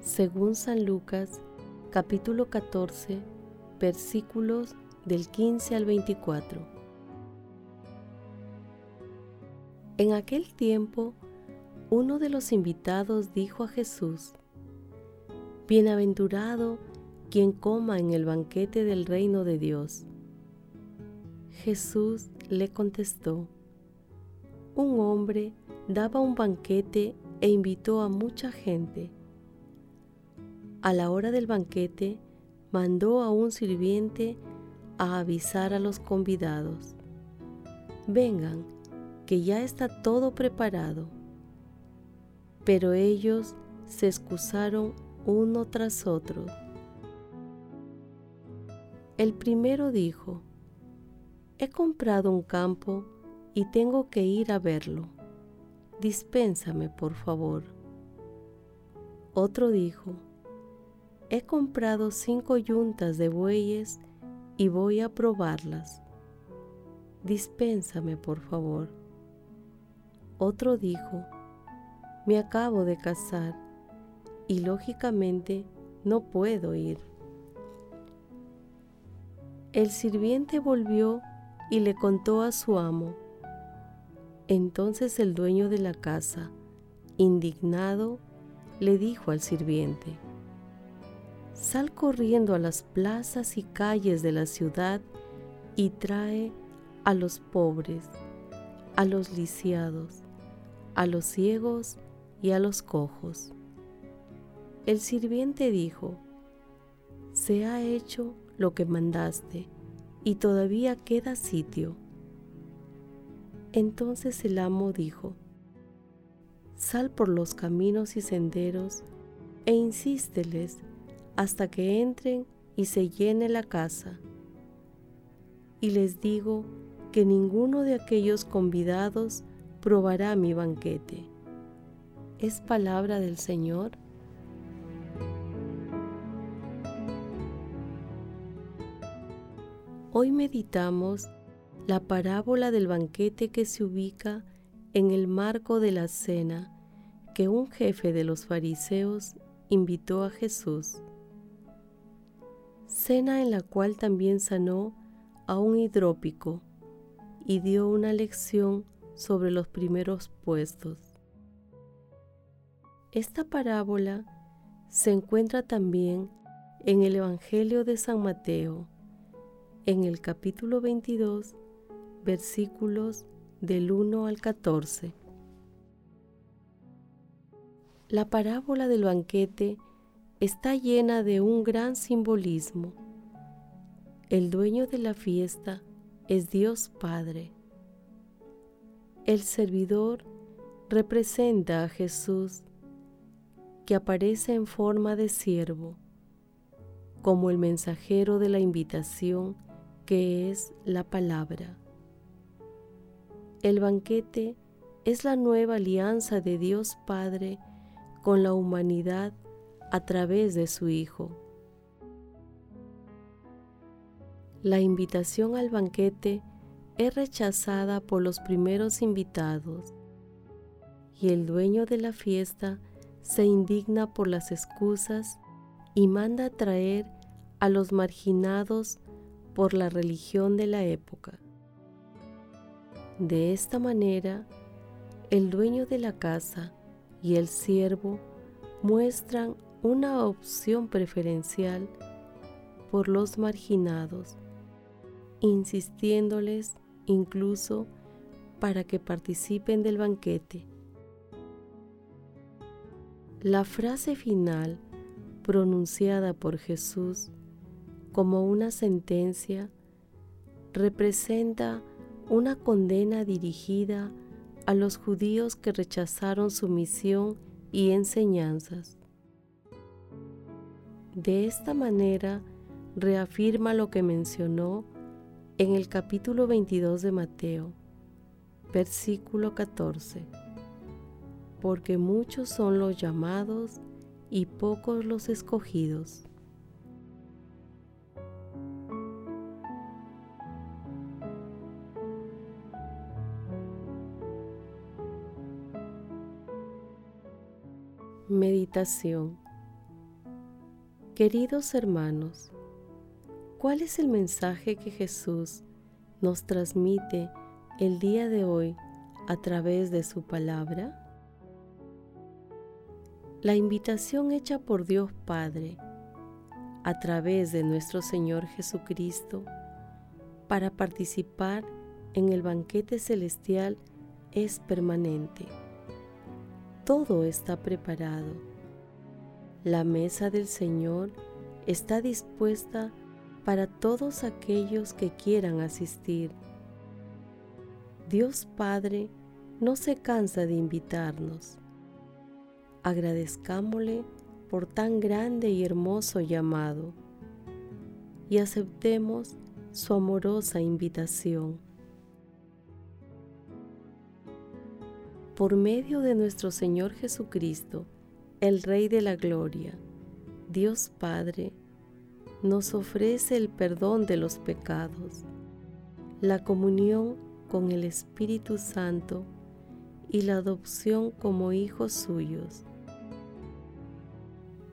según San Lucas, capítulo 14, versículos del 15 al 24. En aquel tiempo, uno de los invitados dijo a Jesús, Bienaventurado quien coma en el banquete del reino de Dios. Jesús le contestó, un hombre daba un banquete e invitó a mucha gente a la hora del banquete, mandó a un sirviente a avisar a los convidados. Vengan, que ya está todo preparado. Pero ellos se excusaron uno tras otro. El primero dijo, he comprado un campo y tengo que ir a verlo. Dispénsame, por favor. Otro dijo, he comprado cinco yuntas de bueyes y voy a probarlas. Dispénsame, por favor. Otro dijo, me acabo de casar y lógicamente no puedo ir. El sirviente volvió y le contó a su amo. Entonces el dueño de la casa, indignado, le dijo al sirviente, Sal corriendo a las plazas y calles de la ciudad y trae a los pobres, a los lisiados, a los ciegos y a los cojos. El sirviente dijo, se ha hecho lo que mandaste y todavía queda sitio. Entonces el amo dijo, sal por los caminos y senderos e insísteles hasta que entren y se llene la casa. Y les digo que ninguno de aquellos convidados probará mi banquete. ¿Es palabra del Señor? Hoy meditamos la parábola del banquete que se ubica en el marco de la cena que un jefe de los fariseos invitó a Jesús cena en la cual también sanó a un hidrópico y dio una lección sobre los primeros puestos. Esta parábola se encuentra también en el Evangelio de San Mateo, en el capítulo 22, versículos del 1 al 14. La parábola del banquete está llena de un gran simbolismo. El dueño de la fiesta es Dios Padre. El servidor representa a Jesús que aparece en forma de siervo, como el mensajero de la invitación que es la palabra. El banquete es la nueva alianza de Dios Padre con la humanidad a través de su Hijo. La invitación al banquete es rechazada por los primeros invitados y el dueño de la fiesta se indigna por las excusas y manda traer a los marginados por la religión de la época. De esta manera, el dueño de la casa y el siervo muestran una opción preferencial por los marginados, insistiéndoles incluso para que participen del banquete. La frase final pronunciada por Jesús como una sentencia representa una condena dirigida a los judíos que rechazaron su misión y enseñanzas. De esta manera reafirma lo que mencionó en el capítulo 22 de Mateo, versículo 14, porque muchos son los llamados y pocos los escogidos. Meditación Queridos hermanos, ¿cuál es el mensaje que Jesús nos transmite el día de hoy a través de su palabra? La invitación hecha por Dios Padre a través de nuestro Señor Jesucristo para participar en el banquete celestial es permanente todo está preparado. La mesa del Señor está dispuesta para todos aquellos que quieran asistir. Dios Padre no se cansa de invitarnos. Agradezcámosle por tan grande y hermoso llamado y aceptemos su amorosa invitación. por medio de nuestro Señor Jesucristo, el Rey de la Gloria, Dios Padre, nos ofrece el perdón de los pecados, la comunión con el Espíritu Santo y la adopción como hijos suyos.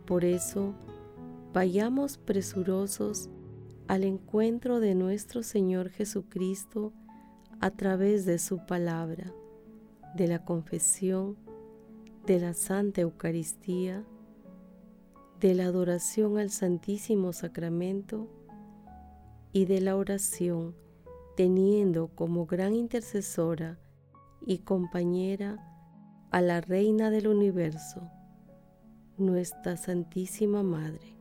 Por eso, vayamos presurosos al encuentro de nuestro Señor Jesucristo a través de su palabra de la confesión, de la Santa Eucaristía, de la adoración al Santísimo Sacramento y de la oración, teniendo como gran intercesora y compañera a la Reina del Universo, nuestra Santísima Madre.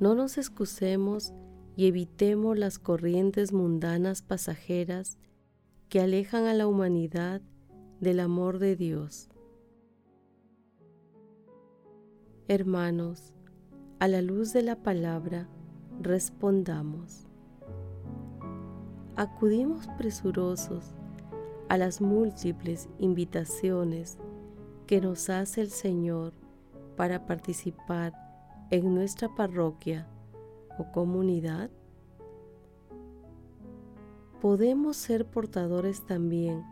No nos excusemos y evitemos las corrientes mundanas pasajeras que alejan a la humanidad del amor de Dios. Hermanos, a la luz de la palabra, respondamos. Acudimos presurosos a las múltiples invitaciones que nos hace el Señor para participar en nuestra parroquia o comunidad, podemos ser portadores también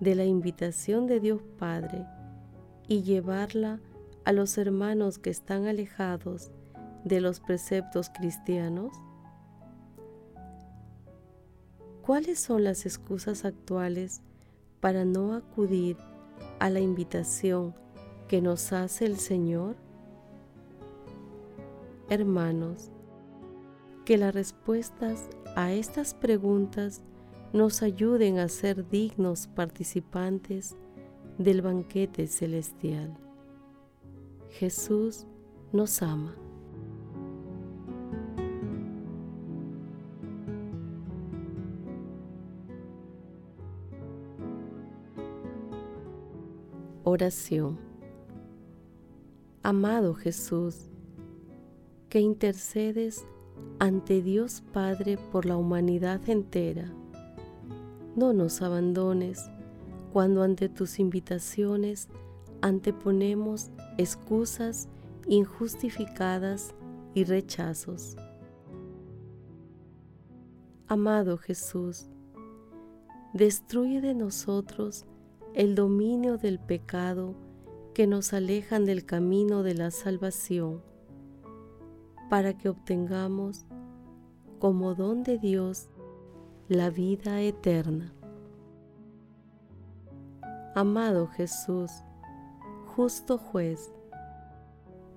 de la invitación de Dios Padre y llevarla a los hermanos que están alejados de los preceptos cristianos? ¿Cuáles son las excusas actuales para no acudir a la invitación que nos hace el Señor? Hermanos, que las respuestas a estas preguntas nos ayuden a ser dignos participantes del banquete celestial. Jesús nos ama. Oración. Amado Jesús, que intercedes ante Dios Padre por la humanidad entera. No nos abandones cuando ante tus invitaciones anteponemos excusas injustificadas y rechazos. Amado Jesús, destruye de nosotros el dominio del pecado que nos alejan del camino de la salvación para que obtengamos como don de Dios la vida eterna. Amado Jesús, justo juez,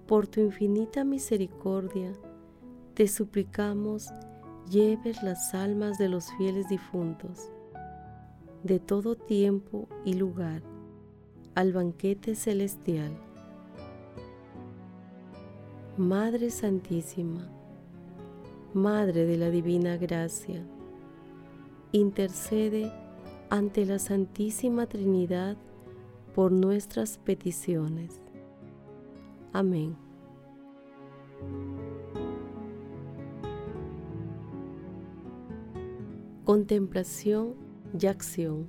por tu infinita misericordia, te suplicamos lleves las almas de los fieles difuntos, de todo tiempo y lugar, al banquete celestial. Madre Santísima, Madre de la Divina Gracia, intercede ante la Santísima Trinidad por nuestras peticiones. Amén. Contemplación y acción.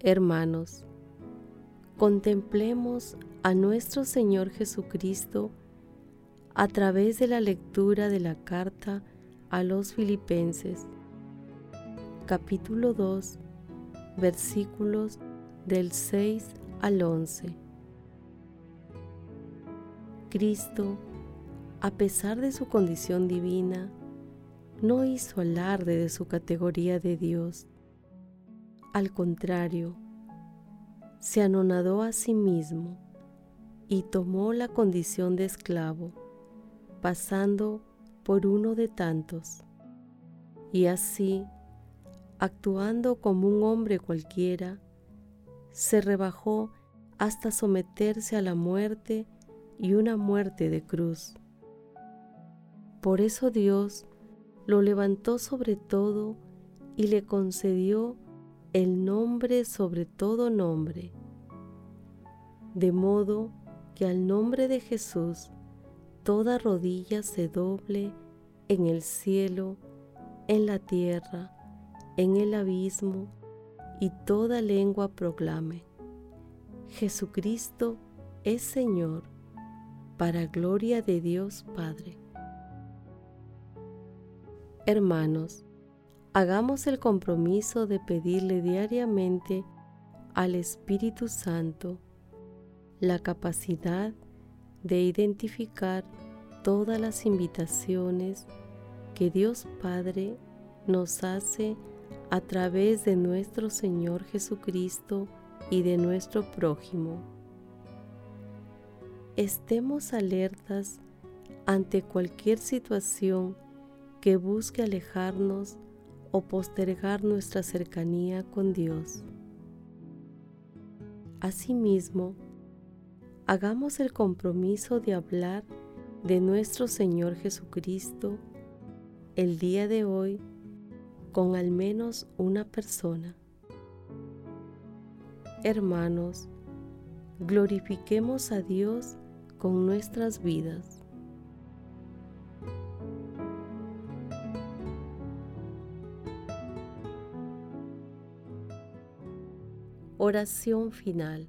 Hermanos, contemplemos a nuestro Señor Jesucristo a través de la lectura de la carta a los filipenses, capítulo 2, versículos del 6 al 11. Cristo, a pesar de su condición divina, no hizo alarde de su categoría de Dios. Al contrario, se anonadó a sí mismo y tomó la condición de esclavo pasando por uno de tantos, y así, actuando como un hombre cualquiera, se rebajó hasta someterse a la muerte y una muerte de cruz. Por eso Dios lo levantó sobre todo y le concedió el nombre sobre todo nombre, de modo que al nombre de Jesús toda rodilla se doble en el cielo, en la tierra, en el abismo, y toda lengua proclame, Jesucristo es Señor, para gloria de Dios Padre. Hermanos, hagamos el compromiso de pedirle diariamente al Espíritu Santo la capacidad de identificar todas las invitaciones que Dios Padre nos hace a través de nuestro Señor Jesucristo y de nuestro prójimo. Estemos alertas ante cualquier situación que busque alejarnos o postergar nuestra cercanía con Dios. Asimismo, hagamos el compromiso de hablar de nuestro Señor Jesucristo el día de hoy con al menos una persona. Hermanos, glorifiquemos a Dios con nuestras vidas. Oración final.